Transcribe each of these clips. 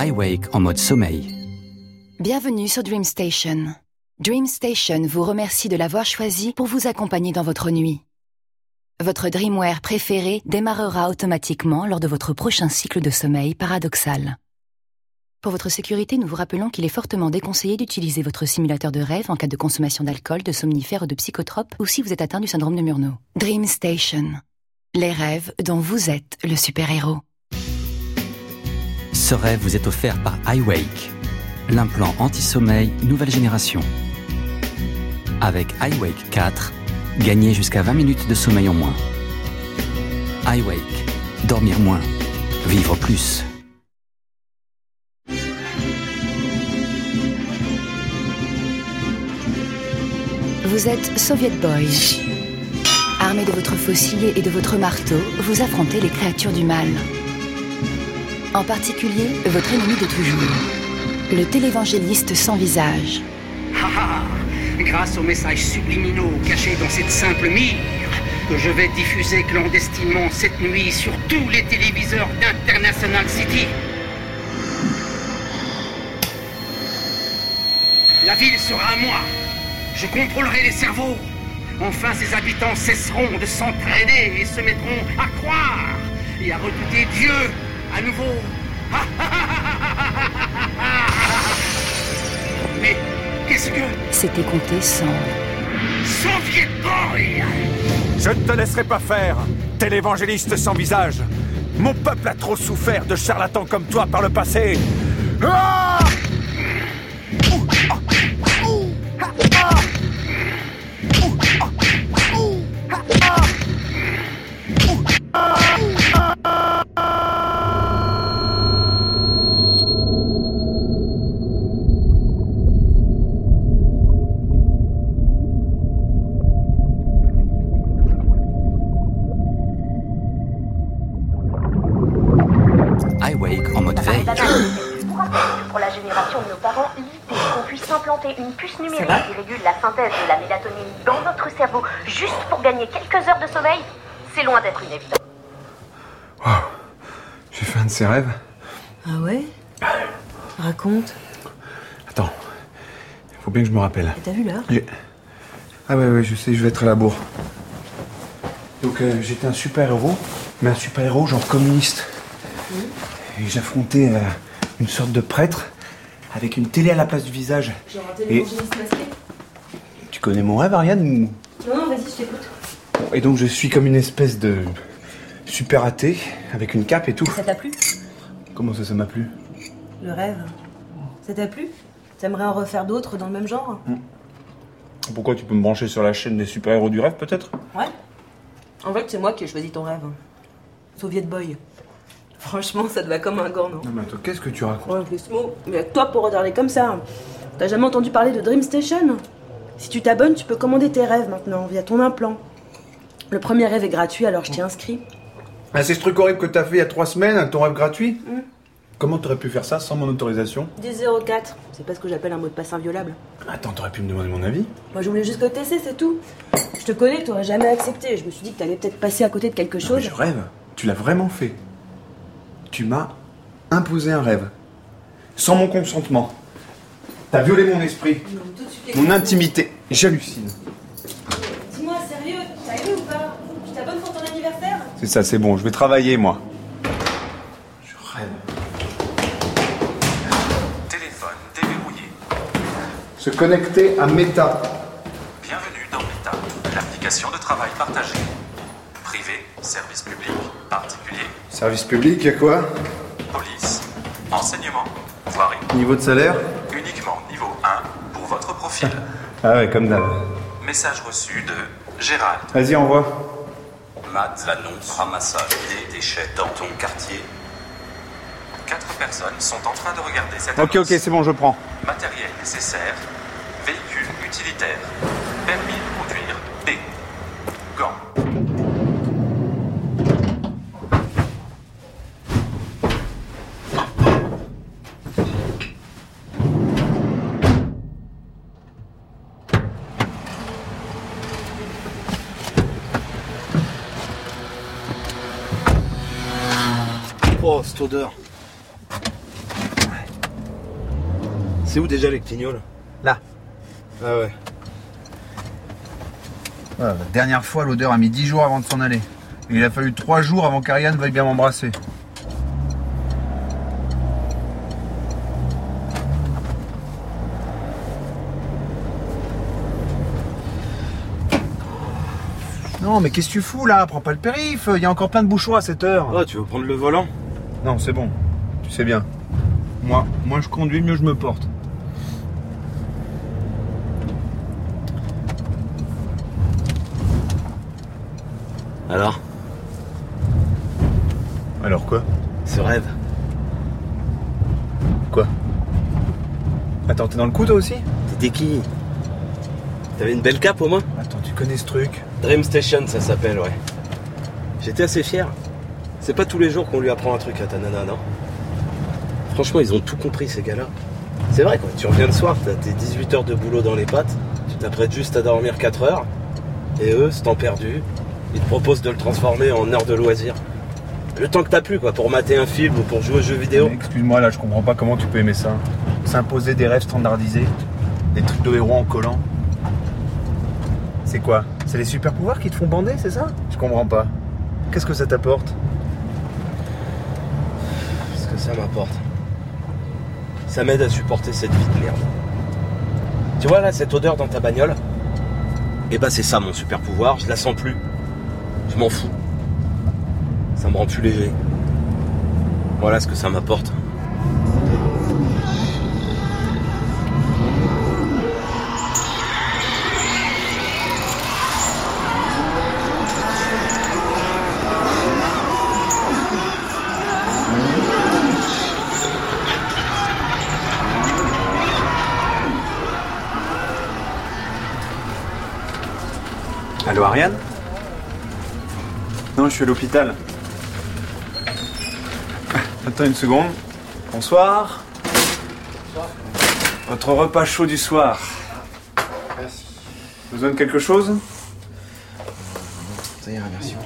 iWake en mode sommeil. Bienvenue sur Dream Station. Dream Station vous remercie de l'avoir choisi pour vous accompagner dans votre nuit. Votre Dreamwear préféré démarrera automatiquement lors de votre prochain cycle de sommeil paradoxal. Pour votre sécurité, nous vous rappelons qu'il est fortement déconseillé d'utiliser votre simulateur de rêve en cas de consommation d'alcool, de somnifères ou de psychotropes ou si vous êtes atteint du syndrome de Murnau. Dream Station. Les rêves dont vous êtes le super-héros. Ce rêve vous est offert par iWake, l'implant anti-sommeil nouvelle génération. Avec iWake 4, gagnez jusqu'à 20 minutes de sommeil en moins. iWake, dormir moins, vivre plus. Vous êtes Soviet Boy. Armé de votre faucille et de votre marteau, vous affrontez les créatures du mal. En particulier, votre ennemi de toujours, le télévangéliste sans visage. Ah, grâce aux messages subliminaux cachés dans cette simple mire, que je vais diffuser clandestinement cette nuit sur tous les téléviseurs d'International City. La ville sera à moi. Je contrôlerai les cerveaux. Enfin, ses habitants cesseront de s'entraider et se mettront à croire et à redouter Dieu à nouveau. Mais qu'est-ce que... C'était compté sans. Soviet Boy Je ne te laisserai pas faire, télévangéliste sans visage. Mon peuple a trop souffert de charlatans comme toi par le passé. Ah une puce numérique qui régule la synthèse de la mélatonine dans notre cerveau juste pour gagner quelques heures de sommeil, c'est loin d'être une évidence. J'ai fait un de ces rêves. Ah ouais? Raconte. Attends, il faut bien que je me rappelle. T'as vu l'heure? J'ai- Ah ouais, ouais, je sais, je vais être à la bourre. Donc euh, j'étais un super-héros, mais un super-héros genre communiste. Et j'affrontais euh, une sorte de prêtre avec une télé à la place du visage. Genre un Et tu connais mon rêve, Ariane ou- Non, non, vas-y, je t'écoute. Et donc je suis comme une espèce de super athée avec une cape et tout. Ça t'a plu? Comment ça, ça m'a plu? Le rêve Ça t'a plu? T'aimerais en refaire d'autres dans le même genre? Pourquoi tu peux me brancher sur la chaîne des super-héros du rêve peut-être? Ouais. En fait, c'est moi qui ai choisi ton rêve. Soviet Boy. Franchement, ça te va comme un gant, non Non mais attends, qu'est-ce que tu racontes mot. Mais toi pour regarder comme ça. T'as jamais entendu parler de Dream Station Si tu t'abonnes, tu peux commander tes rêves maintenant via ton implant. Le premier rêve est gratuit, alors je t'y inscris. Ah, c'est ce truc horrible que t'as fait il y a trois semaines, ton rêve gratuit Comment t'aurais pu faire ça sans mon autorisation 1004, c'est pas ce que j'appelle un mot de passe inviolable. Attends, t'aurais pu me demander mon avis Moi, je voulais juste le tester, c'est tout. Je te connais, t'aurais jamais accepté. Je me suis dit que t'allais peut-être passer à côté de quelque Non, chose. mais je rêve. Tu l'as vraiment fait. Tu m'as imposé un rêve. Sans mon consentement. T'as violé mon esprit. Non, mais tout de suite, les- Mon intimité. J'hallucine. Dis-moi, sérieux, t'as aimé ou pas? Tu t'abonnes pour ton anniversaire? C'est ça, c'est bon, je vais travailler moi. Je rêve. Téléphone déverrouillé. Se connecter à Meta. Bienvenue dans Meta, l'application de travail partagé. Privé, service public, particulier, Service public, y'a quoi? Police, enseignement, voirie. Niveau de salaire? Uniquement niveau 1 pour votre profil. Ah ouais, comme d'hab. Message reçu de Gérald. Vas-y, envoie. Matt annonce ramassage des déchets dans ton quartier. Quatre personnes sont en train de regarder cette Ok, ok, c'est bon, je prends. Matériel nécessaire. Véhicule utilitaire. Permis de conduire. B. Gants. Oh, cette odeur. C'est où déjà les clignoles? Là. Ah ouais. la dernière fois, l'odeur a mis 10 jours avant de s'en aller. Et il a fallu 3 jours avant qu'Ariane veuille bien m'embrasser. Non, mais qu'est-ce que tu fous là? Prends pas le périph', il y a encore plein de bouchons à cette heure. Oh, tu veux prendre le volant? Non, c'est bon. Tu sais bien. Moi, moi je conduis, mieux je me porte. Alors? Alors quoi? Ce rêve Quoi? Attends, t'es dans le coup toi aussi? T'étais qui? T'avais une belle cape au moins? Attends, tu connais ce truc? Dream Station, ça s'appelle, ouais. J'étais assez fier. C'est pas tous les jours qu'on lui apprend un truc à ta nana, non? Franchement, ils ont tout compris, ces gars-là. C'est vrai, quoi. Tu reviens le soir, t'as tes 18 heures de boulot dans les pattes, tu t'apprêtes juste à dormir 4 heures, et eux, c'est temps perdu, ils te proposent de le transformer en heure de loisir. Le temps que t'as plus, quoi, pour mater un film ou pour jouer aux jeux vidéo. Excuse-moi, là, je comprends pas comment tu peux aimer ça. S'imposer des rêves standardisés, des trucs de héros en collant. C'est quoi? C'est les super pouvoirs qui te font bander, c'est ça? Je comprends pas. Qu'est-ce que ça t'apporte? Ce ça m'apporte. Ça m'aide à supporter cette vie de merde. Tu vois là, cette odeur dans ta bagnole Eh ben c'est ça mon super pouvoir, je la sens plus. Je m'en fous. Ça me rend plus léger. Voilà ce que ça m'apporte. Non, je suis à l'hôpital. Attends une seconde. Bonsoir. Votre repas chaud du soir. Merci. Besoin de quelque chose Ça ira, merci.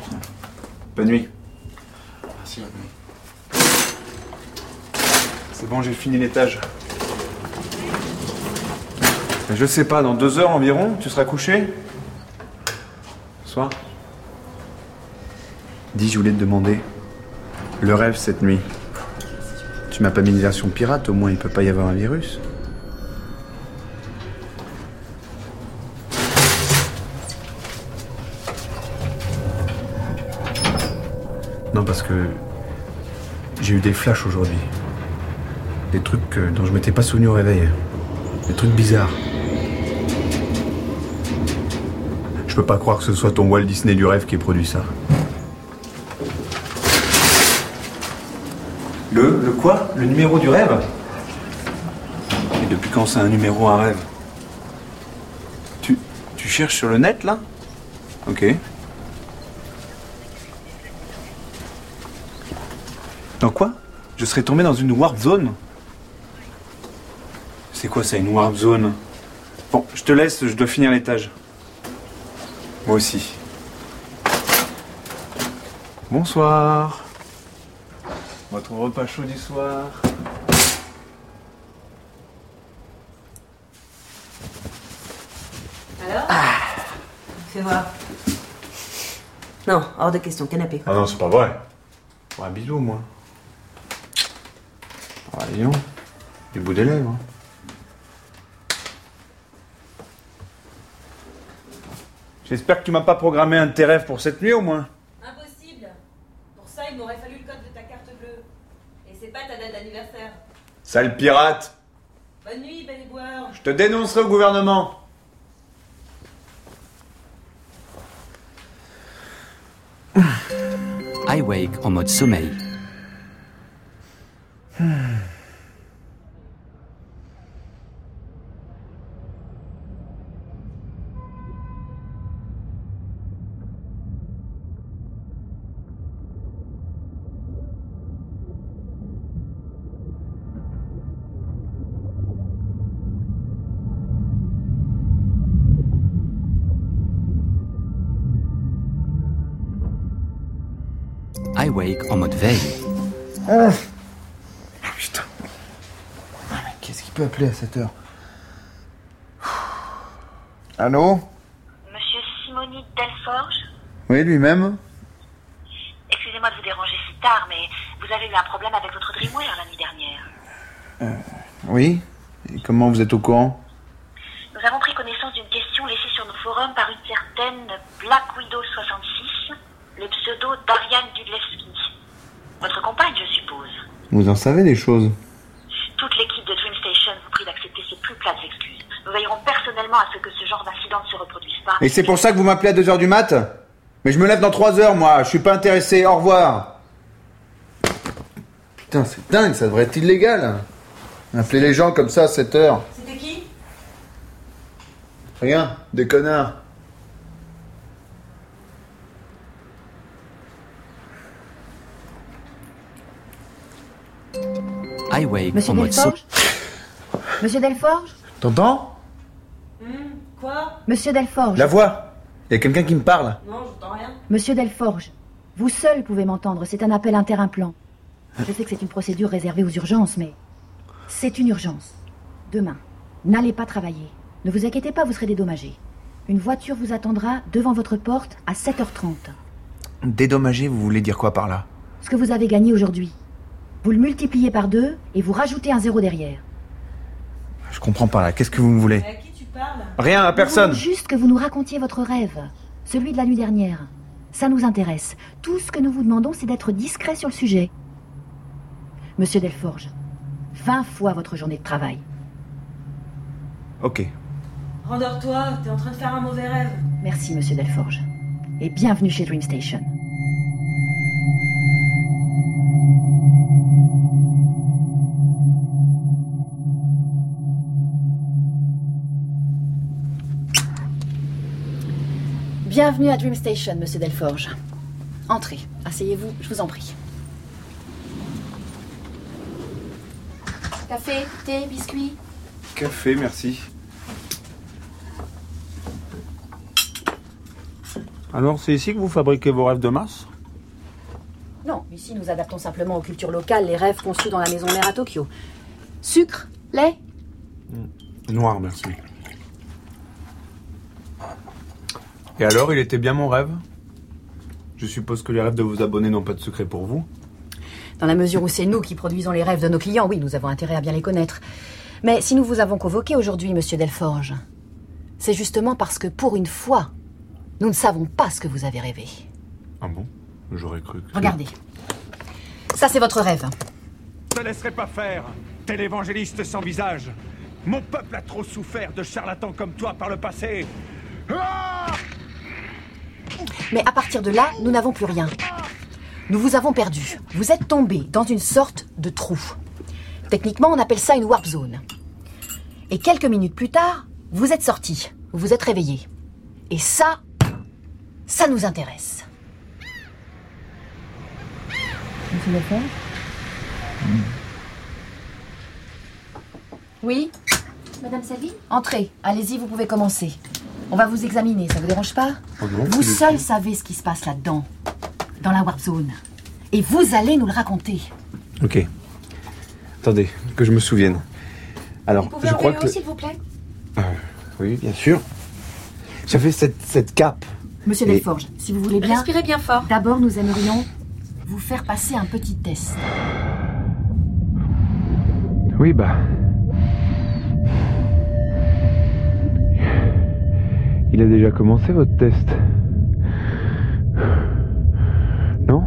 Bonne nuit. Merci. C'est bon, j'ai fini l'étage. Je sais pas, dans deux heures environ, tu seras couché? Bonsoir. Dis, je voulais te demander. Le rêve cette nuit. Tu m'as pas mis une version pirate, au moins il peut pas y avoir un virus. Non, parce que j'ai eu des flashs aujourd'hui. Des trucs dont je m'étais pas souvenu au réveil. Des trucs bizarres. Je peux pas croire que ce soit ton Walt Disney du rêve qui ait produit ça. Le quoi? Le numéro du rêve? Et depuis quand c'est un numéro, un rêve? Tu, tu cherches sur le net là? Ok. Dans quoi? Je serais tombé dans une warp zone C'est quoi ça, une warp zone? Bon, je te laisse, je dois finir l'étage. Moi aussi. Bonsoir. Votre repas chaud du soir. Alors Fais voir. Non, hors de question, canapé. Ah non, c'est pas vrai. un bisou, moi. Ah. Du bout des lèvres. hein. J'espère que tu m'as pas programmé un de tes rêves pour cette nuit au moins. Impossible. Pour ça, il m'aurait fallu le code de ta carte bleue. Et c'est pas ta date d'anniversaire. Sale pirate Bonne nuit, belle. Je te dénoncerai au gouvernement iWake en mode sommeil. veille. Ah putain. Ah, mais qu'est-ce qui peux appeler à cette heure. Allô Monsieur Simoni Delforge Oui, lui-même Excusez-moi de vous déranger si tard, mais vous avez eu un problème avec votre Dreamwear la nuit dernière. Oui Et comment vous êtes au courant Nous avons pris connaissance d'une question laissée sur nos forums par une certaine Black Widow 66, le pseudo d'Ariane Dudlewski. Votre compagne, je suppose. Vous en savez des choses Toute l'équipe de Dream Station vous prie d'accepter ces plus plates excuses. Nous veillerons personnellement à ce que ce genre d'incident ne se reproduise pas. Et c'est pour ça que vous m'appelez à 2h du mat? Mais je me lève dans 3 heures, moi. Je suis pas intéressé. Au revoir. Putain, c'est dingue, ça devrait être illégal. Appeler les gens comme ça à 7 heures. C'était qui? Rien, des connards. Monsieur en mode saut. Delforge Monsieur Delforge T'entends Quoi Monsieur Delforge La voix. Y a quelqu'un qui me parle. Non, j'entends rien. Monsieur Delforge, vous seul pouvez m'entendre, c'est un appel interimplant. Je sais que c'est une procédure réservée aux urgences, mais c'est une urgence. Demain, n'allez pas travailler. Ne vous inquiétez pas, vous serez dédommagé. Une voiture vous attendra devant votre porte à 7h30. Dédommagé, vous voulez dire quoi par là? Ce que vous avez gagné aujourd'hui. Vous le multipliez par deux et vous rajoutez un zéro derrière. Je comprends pas là. Qu'est-ce que vous me voulez À qui tu parles Rien à personne. juste que vous nous racontiez votre rêve, celui de la nuit dernière. Ça nous intéresse. Tout ce que nous vous demandons, c'est d'être discret sur le sujet. Monsieur Delforge, 20 fois votre journée de travail. Ok. Rendors-toi, t'es en train de faire un mauvais rêve. Merci, monsieur Delforge. Et bienvenue chez Dream Station. Bienvenue à Dream Station, monsieur Delforge. Entrez, asseyez-vous, je vous en prie. Café, thé, biscuits Café, merci. Alors, c'est ici que vous fabriquez vos rêves de masse? Non, ici nous adaptons simplement aux cultures locales les rêves conçus dans la maison mère à Tokyo. Sucre, lait? Noir, merci. Et alors, il était bien mon rêve? Je suppose que les rêves de vos abonnés n'ont pas de secret pour vous Dans la mesure où c'est nous qui produisons les rêves de nos clients, oui, nous avons intérêt à bien les connaître. Mais si nous vous avons convoqué aujourd'hui, monsieur Delforge, c'est justement parce que pour une fois, nous ne savons pas ce que vous avez rêvé. Ah bon? J'aurais cru que... Regardez. Ça, c'est votre rêve. Je te laisserai pas faire Tel évangéliste sans visage Mon peuple a trop souffert de charlatans comme toi par le passé Ah Mais à partir de là, nous n'avons plus rien. Nous vous avons perdu. Vous êtes tombé dans une sorte de trou. Techniquement, on appelle ça une warp zone. Et quelques minutes plus tard, vous êtes sorti. Vous vous êtes réveillé. Et ça, ça nous intéresse. Oui? Madame Salvi Entrez, allez-y, vous pouvez commencer. On va vous examiner, ça vous dérange pas Oh non, Vous seul savez ce qui se passe là-dedans, dans la warp zone. Et vous allez nous le raconter. Ok. Attendez, que je me souvienne. Alors, Vous pouvez je crois que. s'il vous plaît Euh, oui, bien sûr. J'avais cette, cette cape. Monsieur Et- Delforge, si vous voulez bien, Respirez bien fort. d'abord nous aimerions vous faire passer un petit test. Oui, bah. Il a déjà commencé votre test. Non?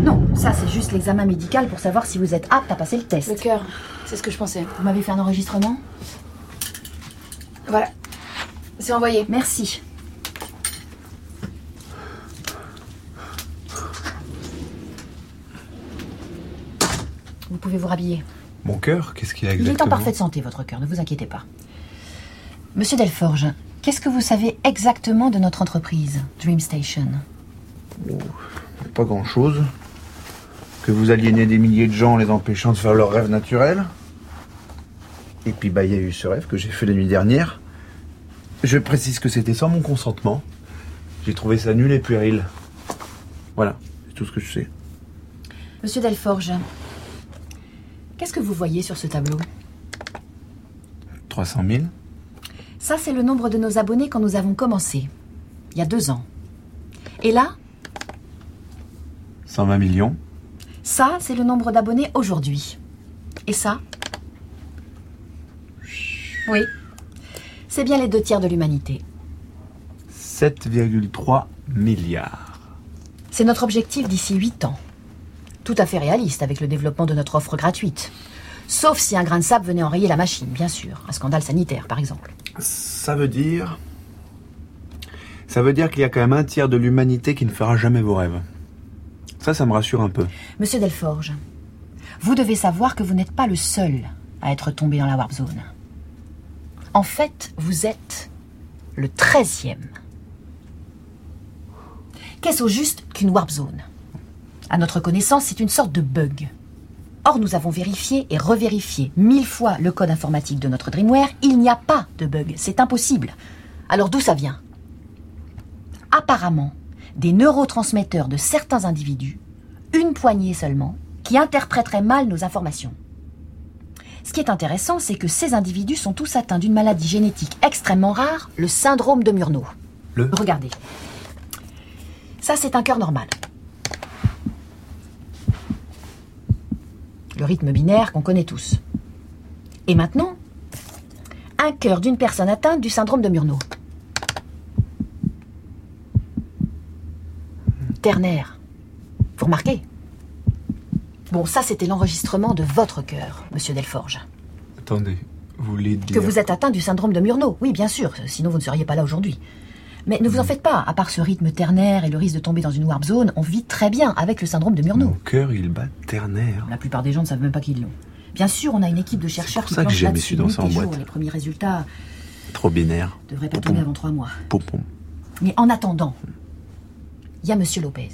Non, ça c'est juste l'examen médical pour savoir si vous êtes apte à passer le test. Le cœur, c'est ce que je pensais. Vous m'avez fait un enregistrement? Voilà. C'est envoyé. Merci. Vous pouvez vous rhabiller. Mon cœur Qu'est-ce qu'il a Il est en exactement? parfaite santé, votre cœur, ne vous inquiétez pas. Monsieur Delforge, qu'est-ce que vous savez exactement de notre entreprise, Dream Station? Pas grand-chose. Que vous aliénez des milliers de gens en les empêchant de faire leurs rêves naturels. Et puis, bah, il y a eu ce rêve que j'ai fait la nuit dernière. Je précise que c'était sans mon consentement. J'ai trouvé ça nul et puéril. Voilà, c'est tout ce que je sais. Monsieur Delforge, Qu'est-ce que vous voyez sur ce tableau? 300 000 Ça, c'est le nombre de nos abonnés quand nous avons commencé, il y a deux ans. Et là, 120 millions ça, c'est le nombre d'abonnés aujourd'hui. Et ça Oui. C'est bien les deux tiers de l'humanité. 7,3 milliards. C'est notre objectif d'ici 8 ans. Tout à fait réaliste avec le développement de notre offre gratuite. Sauf si un grain de sable venait enrayer la machine, bien sûr. Un scandale sanitaire, par exemple. Ça veut dire. Ça veut dire qu'il y a quand même un tiers de l'humanité qui ne fera jamais vos rêves. Ça, ça me rassure un peu. Monsieur Delforge, vous devez savoir que vous n'êtes pas le seul à être tombé dans la Warp Zone. En fait, vous êtes le treizième. Qu'est-ce au juste qu'une Warp Zone? À notre connaissance, c'est une sorte de bug. Or, nous avons vérifié et revérifié mille fois le code informatique de notre Dreamware. Il n'y a pas de bug. C'est impossible. Alors d'où ça vient? Apparemment, des neurotransmetteurs de certains individus, une poignée seulement, qui interpréteraient mal nos informations. Ce qui est intéressant, c'est que ces individus sont tous atteints d'une maladie génétique extrêmement rare, le syndrome de Murnau. Le Regardez. Ça, c'est un cœur normal. Le rythme binaire qu'on connaît tous. Et maintenant, un cœur d'une personne atteinte du syndrome de Murnau. ternaire. Vous remarquez? Bon, ça c'était l'enregistrement de votre cœur, monsieur Delforge. Attendez, vous voulez dire. Que vous êtes atteint du syndrome de Murnau. Oui, bien sûr, sinon vous ne seriez pas là aujourd'hui. Mais ne vous en faites pas, à part ce rythme ternaire et le risque de tomber dans une warp zone, on vit très bien avec le syndrome de Murnau. Mon cœur, il bat ternaire. La plupart des gens ne savent même pas qu'ils l'ont. Bien sûr, on a une équipe de chercheurs qui jamais là-dessus nuit et jour. Les premiers résultats Trop binaire. devraient pas tomber avant trois mois. Poupon. Mais en attendant, il y a Monsieur Lopez.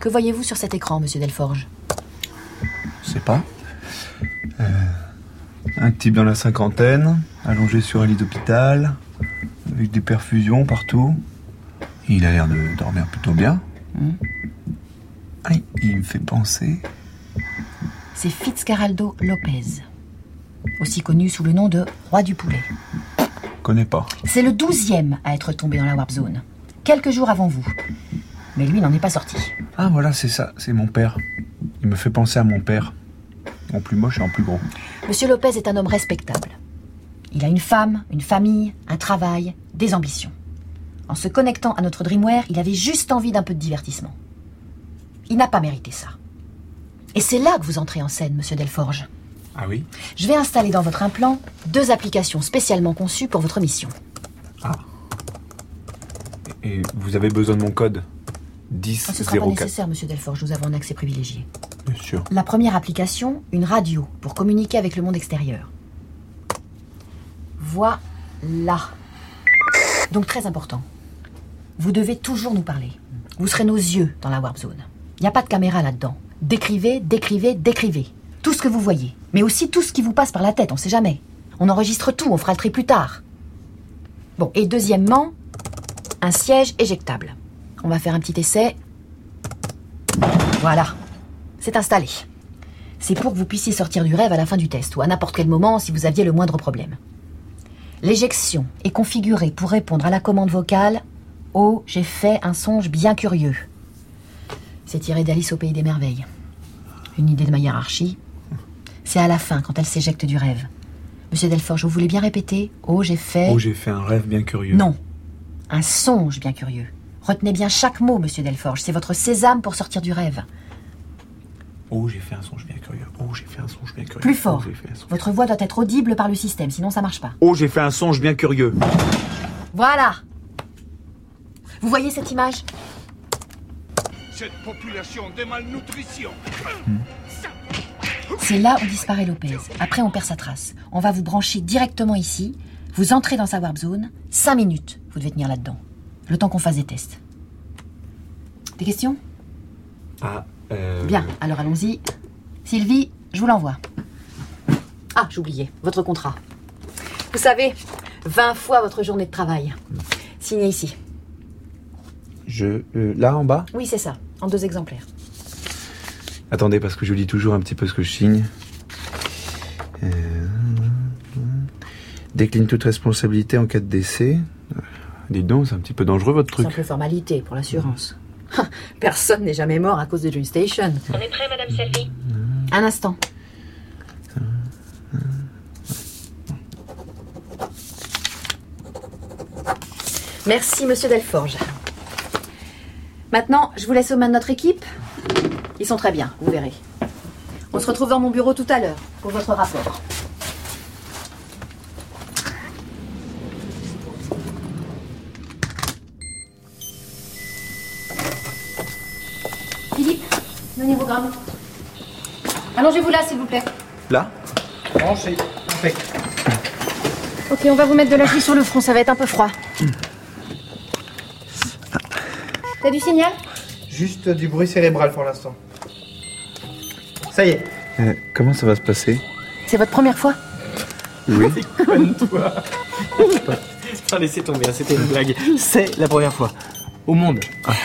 Que voyez-vous sur cet écran, Monsieur Delforge? Je sais pas. Euh, un type dans la cinquantaine, allongé sur un lit d'hôpital, avec des perfusions partout. Il a l'air de dormir plutôt bien. Hmm. Il- il me fait penser. C'est Fitzcarraldo Lopez, aussi connu sous le nom de Roi du Poulet. Connais pas. C'est le douzième à être tombé dans la Warp Zone, quelques jours avant vous. Mais lui n'en est pas sorti. Ah voilà, c'est ça, c'est mon père. Il me fait penser à mon père. En plus moche et en plus gros. Monsieur Lopez est un homme respectable. Il a une femme, une famille, un travail, des ambitions. En se connectant à notre Dreamware, il avait juste envie d'un peu de divertissement. Il n'a pas mérité ça. Et c'est là que vous entrez en scène, monsieur Delforge. Ah oui? Je vais installer dans votre implant deux applications spécialement conçues pour votre mission. Et vous avez besoin de mon code Ah, ce ne sera pas 1004. nécessaire, monsieur Delforge, nous avons un accès privilégié. Bien sûr. La première application, une radio pour communiquer avec le monde extérieur. Voilà. Donc très important. Vous devez toujours nous parler. Vous serez nos yeux dans la Warp Zone. Il n'y a pas de caméra là-dedans. Décrivez, décrivez, décrivez. Tout ce que vous voyez. Mais aussi tout ce qui vous passe par la tête, on sait jamais. On enregistre tout, on fera le tri plus tard. Bon, et deuxièmement, un siège éjectable. On va faire un petit essai. Voilà. C'est installé. C'est pour que vous puissiez sortir du rêve à la fin du test ou à n'importe quel moment si vous aviez le moindre problème. L'éjection est configurée pour répondre à la commande vocale Oh, j'ai fait un songe bien curieux. C'est tiré d'Alice au pays des merveilles. Une idée de ma hiérarchie. C'est à la fin, quand elle s'éjecte du rêve. Monsieur Delforge, vous voulez bien répéter Oh, j'ai fait. Oh, j'ai fait un rêve bien curieux. Non. Un songe bien curieux. Retenez bien chaque mot, monsieur Delforge. C'est votre sésame pour sortir du rêve. Oh, j'ai fait un songe bien curieux. Oh, j'ai fait un songe bien curieux. Plus fort. Oh, j'ai fait un songe- Votre voix doit être audible par le système, sinon ça marche pas. Oh, j'ai fait un songe bien curieux. Voilà. Vous voyez cette image? Cette population de malnutrition. C'est là où disparaît Lopez. Après, on perd sa trace. On va vous brancher directement ici. Vous entrez dans sa warp zone. Cinq minutes, vous devez tenir là-dedans. Le temps qu'on fasse des tests. Des questions? Ah, euh... Bien, alors allons-y. Sylvie, je vous l'envoie. Ah, j'oubliais, votre contrat. Vous savez, 20 fois votre journée de travail. Signé ici. Je... euh, là, en bas? Oui, c'est ça, en deux exemplaires. Attendez, parce que je lis toujours un petit peu ce que je signe. Euh, Décline toute responsabilité en cas de décès. Dites donc, c'est un petit peu dangereux votre truc. Simple formalité pour l'assurance. Personne n'est jamais mort à cause de Dream Station. On est prêt, Madame Selby Un instant. Merci, monsieur Delforge. Maintenant, je vous laisse aux mains de notre équipe. Ils sont très bien, vous verrez. On se retrouve dans mon bureau tout à l'heure pour votre rapport. Philippe, Allongez-vous là, s'il vous plaît. Là Branché. Impec. Ok, on va vous mettre de la pluie sur le front, ça va être un peu froid. T'as du signal? Juste du bruit cérébral pour l'instant. Ça y est. Euh, Comment ça va se passer? C'est votre première fois? Oui. Conne-toi. Putain, laissez tomber, hein, c'était une blague. C'est la première fois. Au monde.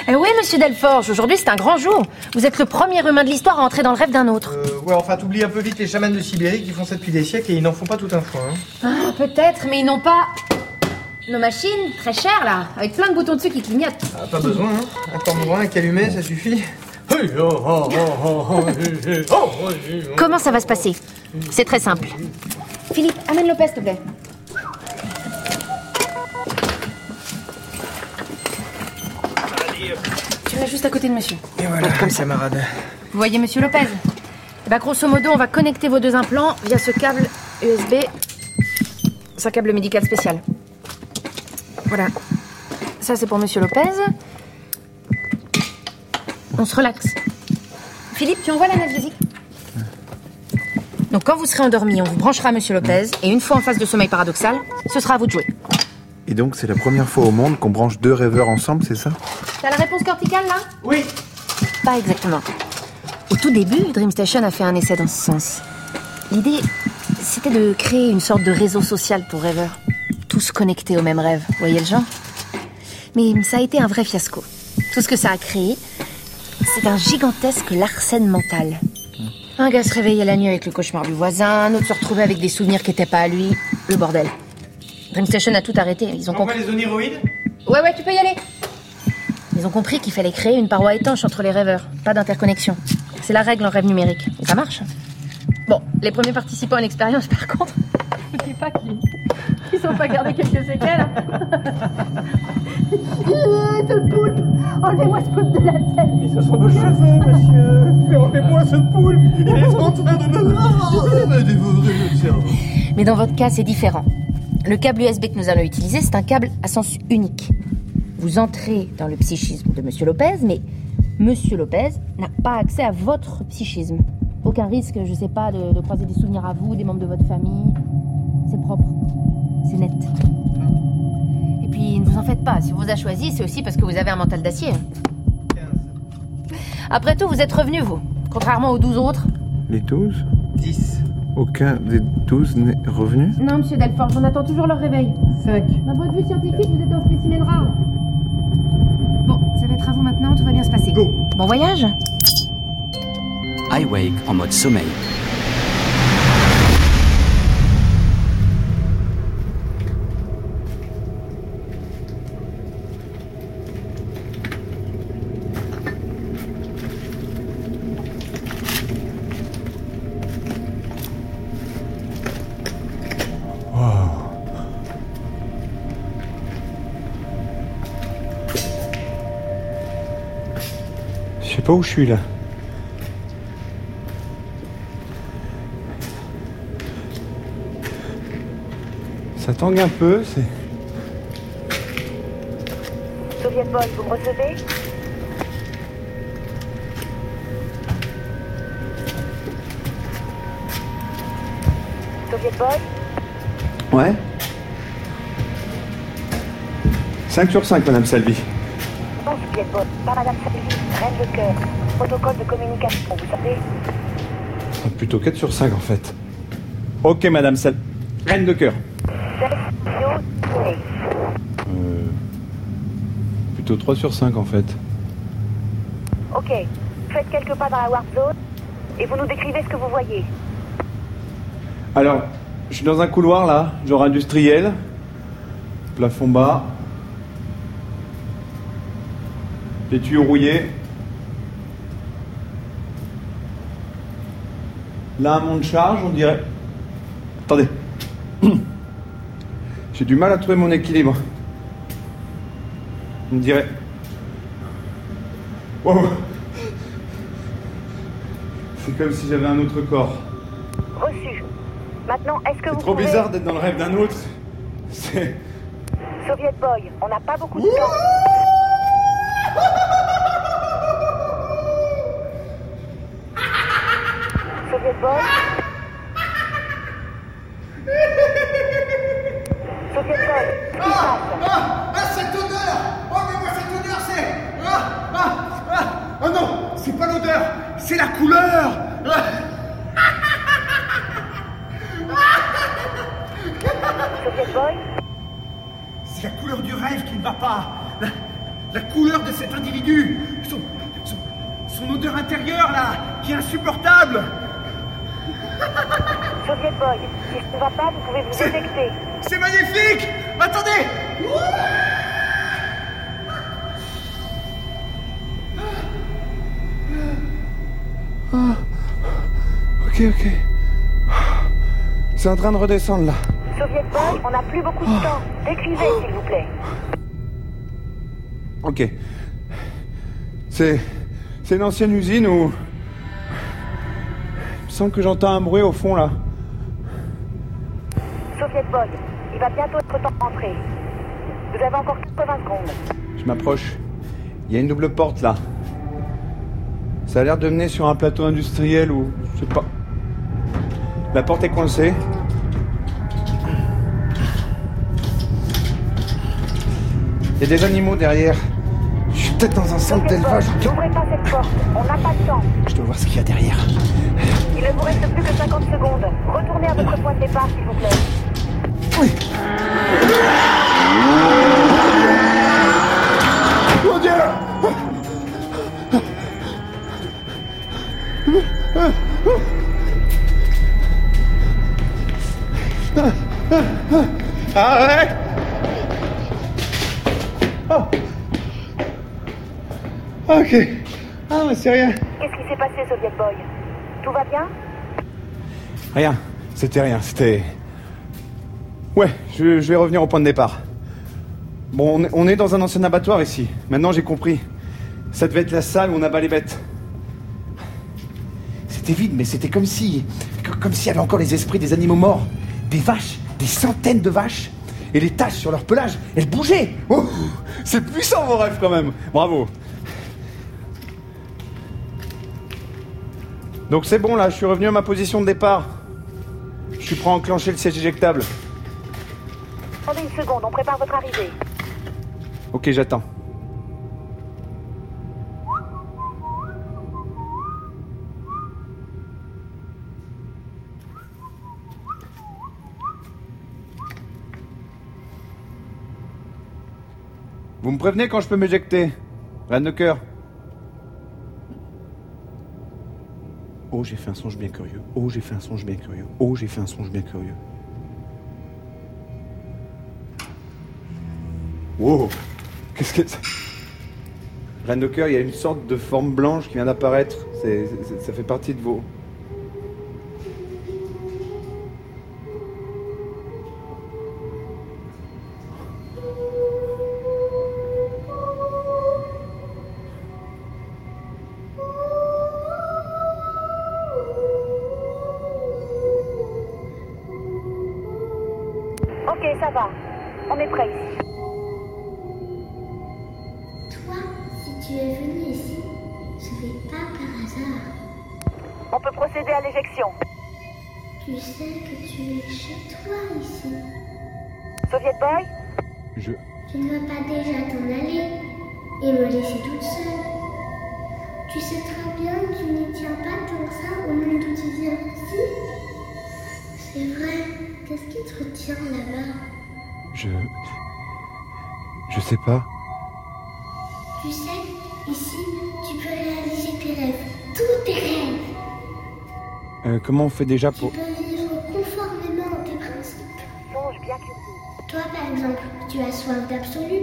Eh oui, monsieur Delforge, aujourd'hui c'est un grand jour. Vous êtes le premier humain de l'histoire à entrer dans le rêve d'un autre. Euh, ouais, enfin, t'oublies un peu vite les chamans de Sibérie qui font ça depuis des siècles et ils n'en font pas tout un foin. Hein. Ah, peut-être, mais ils n'ont pas. Nos machines, très chères là, avec plein de boutons dessus qui clignotent. Ah, pas besoin, hein. Un tambourin, un calumet, ça suffit. Comment ça va se passer C'est très simple. Philippe, amène Lopez, s'il te plaît. Juste à côté de monsieur. Et voilà, camarade. Vous voyez monsieur Lopez Eh ben, grosso modo, on va connecter vos deux implants via ce câble USB. C'est un câble médical spécial. Voilà. Ça, c'est pour monsieur Lopez. On se relaxe. Philippe, tu envoies l'analgésique Donc, quand vous serez endormi, on vous branchera monsieur Lopez. Et une fois en phase de sommeil paradoxal, ce sera à vous de jouer. Et donc, c'est la première fois au monde qu'on branche deux rêveurs ensemble, c'est ça T'as la réponse corticale là? Oui. Pas exactement. Au tout début, DreamStation a fait un essai dans ce sens. L'idée, c'était de créer une sorte de réseau social pour rêveurs. Tous connectés au même rêve, vous voyez le genre? Mais ça a été un vrai fiasco. Tout ce que ça a créé, c'est un gigantesque larcène mental. Un gars se réveillait la nuit avec le cauchemar du voisin, un autre se retrouvait avec des souvenirs qui n'étaient pas à lui. Le bordel. DreamStation a tout arrêté. Ils ont compris. les oniroïdes Ouais, ouais, tu peux y aller. Ils ont compris qu'il fallait créer une paroi étanche entre les rêveurs, pas d'interconnexion. C'est la règle en rêve numérique. Et ça marche. Bon, les premiers participants à l'expérience, par contre, dis pas qu'ils ils sont pas gardé quelques séquelles. ce poulpe Enlevez-moi ce poulpe de la tête Mais ce sont nos cheveux, monsieur. Mais enlevez-moi ce poulpe. Il est en train de me, me dévorer le cerveau. Mais dans votre cas, c'est différent. Le câble USB que nous allons utiliser, c'est un câble à sens unique. Vous entrez dans le psychisme de Monsieur Lopez, mais Monsieur Lopez n'a pas accès à votre psychisme. Aucun risque, je sais pas, de, de croiser des souvenirs à vous, des membres de votre famille. C'est propre. C'est net. Et puis, ne vous en faites pas. Si on vous a choisi, c'est aussi parce que vous avez un mental d'acier. Après tout, vous êtes revenu, vous. Contrairement aux 12 autres. Les douze? 10. Aucun des douze n'est revenu Non, monsieur Delforge, on attend toujours leur réveil. 5. D'un point de vue scientifique, vous êtes un spécimen rare. Bon, ça va être à vous maintenant, tout va bien se passer. Go. Bon voyage iWake en mode sommeil. Pas où je suis là. Ça tangue un peu, c'est. Soviet Boy, vous me recevez? Soviet Boy Ouais 5 sur 5, Madame Salvi. Pas Madame Reine de cœur. Protocole de communication, vous savez Plutôt 4 sur 5 en fait. Ok, Madame Salvi. Reine de cœur. Euh, plutôt 3 sur 5 en fait. Ok, faites quelques pas dans la warp zone et vous nous décrivez ce que vous voyez. Alors, je suis dans un couloir là, genre industriel, plafond bas, les tuyaux rouillés. Là, un mont de charge, on dirait. Attendez. J'ai du mal à trouver mon équilibre. On dirait. Wow. C'est comme si j'avais un autre corps. Reçu. Maintenant, est-ce que vous C'est trop pouvez... bizarre d'être dans le rêve d'un autre. C'est. Soviet Boy, on n'a pas beaucoup de temps. Se passe Ah, ah, cette odeur. Oh, mais moi, cette odeur, c'est... Ah, ah, ah. Oh non, c'est pas l'odeur, c'est la couleur. Ah, C'est la couleur du rêve qui ne va pas. La, la couleur de cet individu. Son, son, son odeur intérieure, là, qui est insupportable Boy, si ça ne va pas, vous pouvez vous détecter. C'est magnifique Attendez Ah. Ok, ok. C'est en train de redescendre là. Soviet Boy, on n'a plus beaucoup de temps. Décrivez, s'il vous plaît. Ok. C'est. C'est une ancienne usine où. Il me semble que j'entends un bruit au fond là. Il va bientôt être temps de rentrer. Vous avez encore 80 secondes. Je m'approche. Il y a une double porte là. Ça a l'air de mener sur un plateau industriel ou. Je sais pas. La porte est coincée. Il y a des animaux derrière. Je suis peut-être dans un centre d'élevage. n'ouvrez pas cette porte. On n'a pas de temps. Je dois voir ce qu'il y a derrière. Il ne vous reste plus que 50 secondes. Retournez à votre point de départ, s'il vous plaît. Mon Dieu Ah ouais Oh. Ok. Ah, mais c'est rien. Qu'est-ce qui s'est passé, Soviet Boy? Tout va bien? Rien. C'était rien. C'était. Ouais, je, vais revenir au point de départ. Bon, on est, dans un ancien abattoir ici. Maintenant, j'ai compris. Ça devait être la salle où on abat les bêtes. C'était vide, mais c'était comme si. co- Comme s'il y avait encore les esprits des animaux morts. Des vaches, des centaines de vaches. Et les taches sur leur pelage, elles bougeaient. Oh, c'est puissant vos rêves quand même. Bravo. Donc c'est bon là, je suis revenu à ma position de départ. Je suis prêt à enclencher le siège éjectable. Attendez une seconde, on prépare votre arrivée. Ok, j'attends. Vous me prévenez quand je peux m'éjecter Reine de cœur. Oh, j'ai fait un songe bien curieux. Oh, j'ai fait un songe bien curieux. Oh, j'ai fait un songe bien curieux. Wow Qu'est-ce que c'est? Reine de cœur, il y a une sorte de forme blanche qui vient d'apparaître. Ça fait partie de vos. Tu sais très bien que tu n'y tiens pas tant que ça au monde où tu viens ici. C'est vrai. Qu'est-ce qui te retient là-bas? Je. Je sais pas. Tu sais, ici, tu peux réaliser tes rêves. Tous tes rêves. Euh, comment on fait déjà Tu pour... peux vivre conformément à tes principes. Toi, par exemple, tu as soif d'absolu.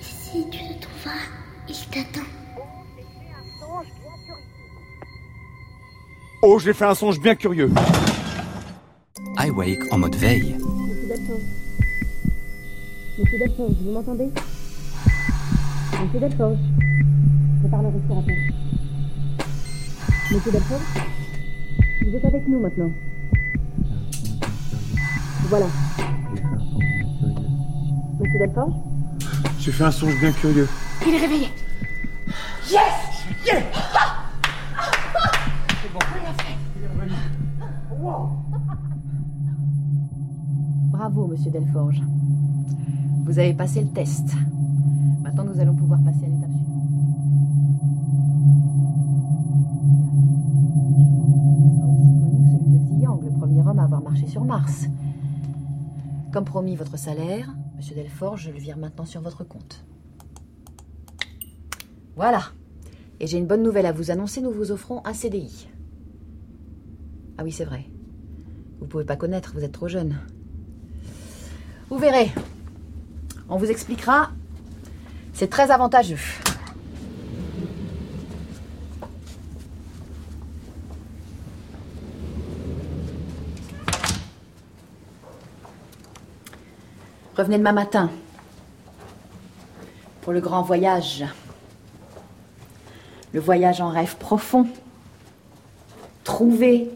Ici, tu le trouveras. Il t'attend. Oh, j'ai fait un songe bien curieux. iWake en mode veille. Monsieur Delphorge. Monsieur Delphorge, vous m'entendez? Monsieur Delphorge. Prépare le respirateur. Monsieur Delphorge Vous êtes avec nous maintenant. Voilà. Monsieur Delphorge J'ai fait un songe bien curieux. Il est réveillé. Yes Yes monsieur Delforge. Vous avez passé le test. Maintenant, nous allons pouvoir passer à l'étape suivante. Aussi connu celui de le premier homme à avoir marché sur Mars. Comme promis, votre salaire, monsieur Delforge, je le vire maintenant sur votre compte. Voilà. Et j'ai une bonne nouvelle à vous annoncer, nous vous offrons un CDI. Ah oui, c'est vrai. Vous pouvez pas connaître, vous êtes trop jeune. Vous verrez. On vous expliquera. C'est très avantageux. Revenez demain matin pour le grand voyage. Le voyage en rêve profond. Trouver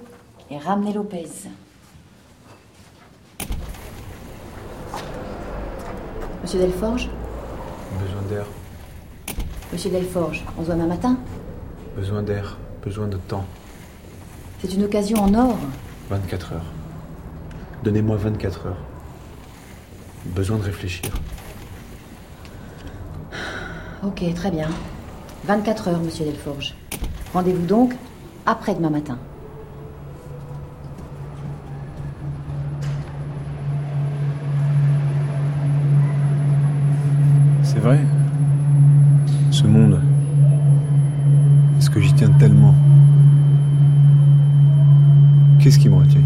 et ramener Lopez. Monsieur Delforge Besoin d'air, Monsieur Delforge, on se voit demain matin besoin d'air, besoin de temps. C'est une occasion en or. 24 heures. Donnez-moi 24 heures. Besoin de réfléchir. Ok, très bien. 24 heures, monsieur Delforge. Rendez-vous donc après-demain matin. Ce monde. Est-ce que j'y tiens tellement? Qu'est-ce qui me retient?